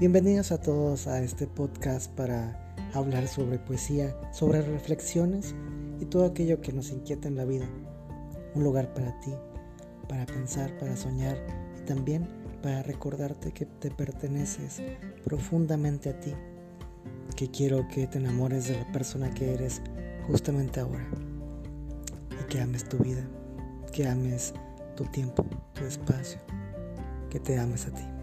Bienvenidos a todos a este podcast para hablar sobre poesía, sobre reflexiones y todo aquello que nos inquieta en la vida. Un lugar para ti, para pensar, para soñar y también para recordarte que te perteneces profundamente a ti, que quiero que te enamores de la persona que eres justamente ahora y que ames tu vida, que ames tu tiempo, tu espacio, que te ames a ti.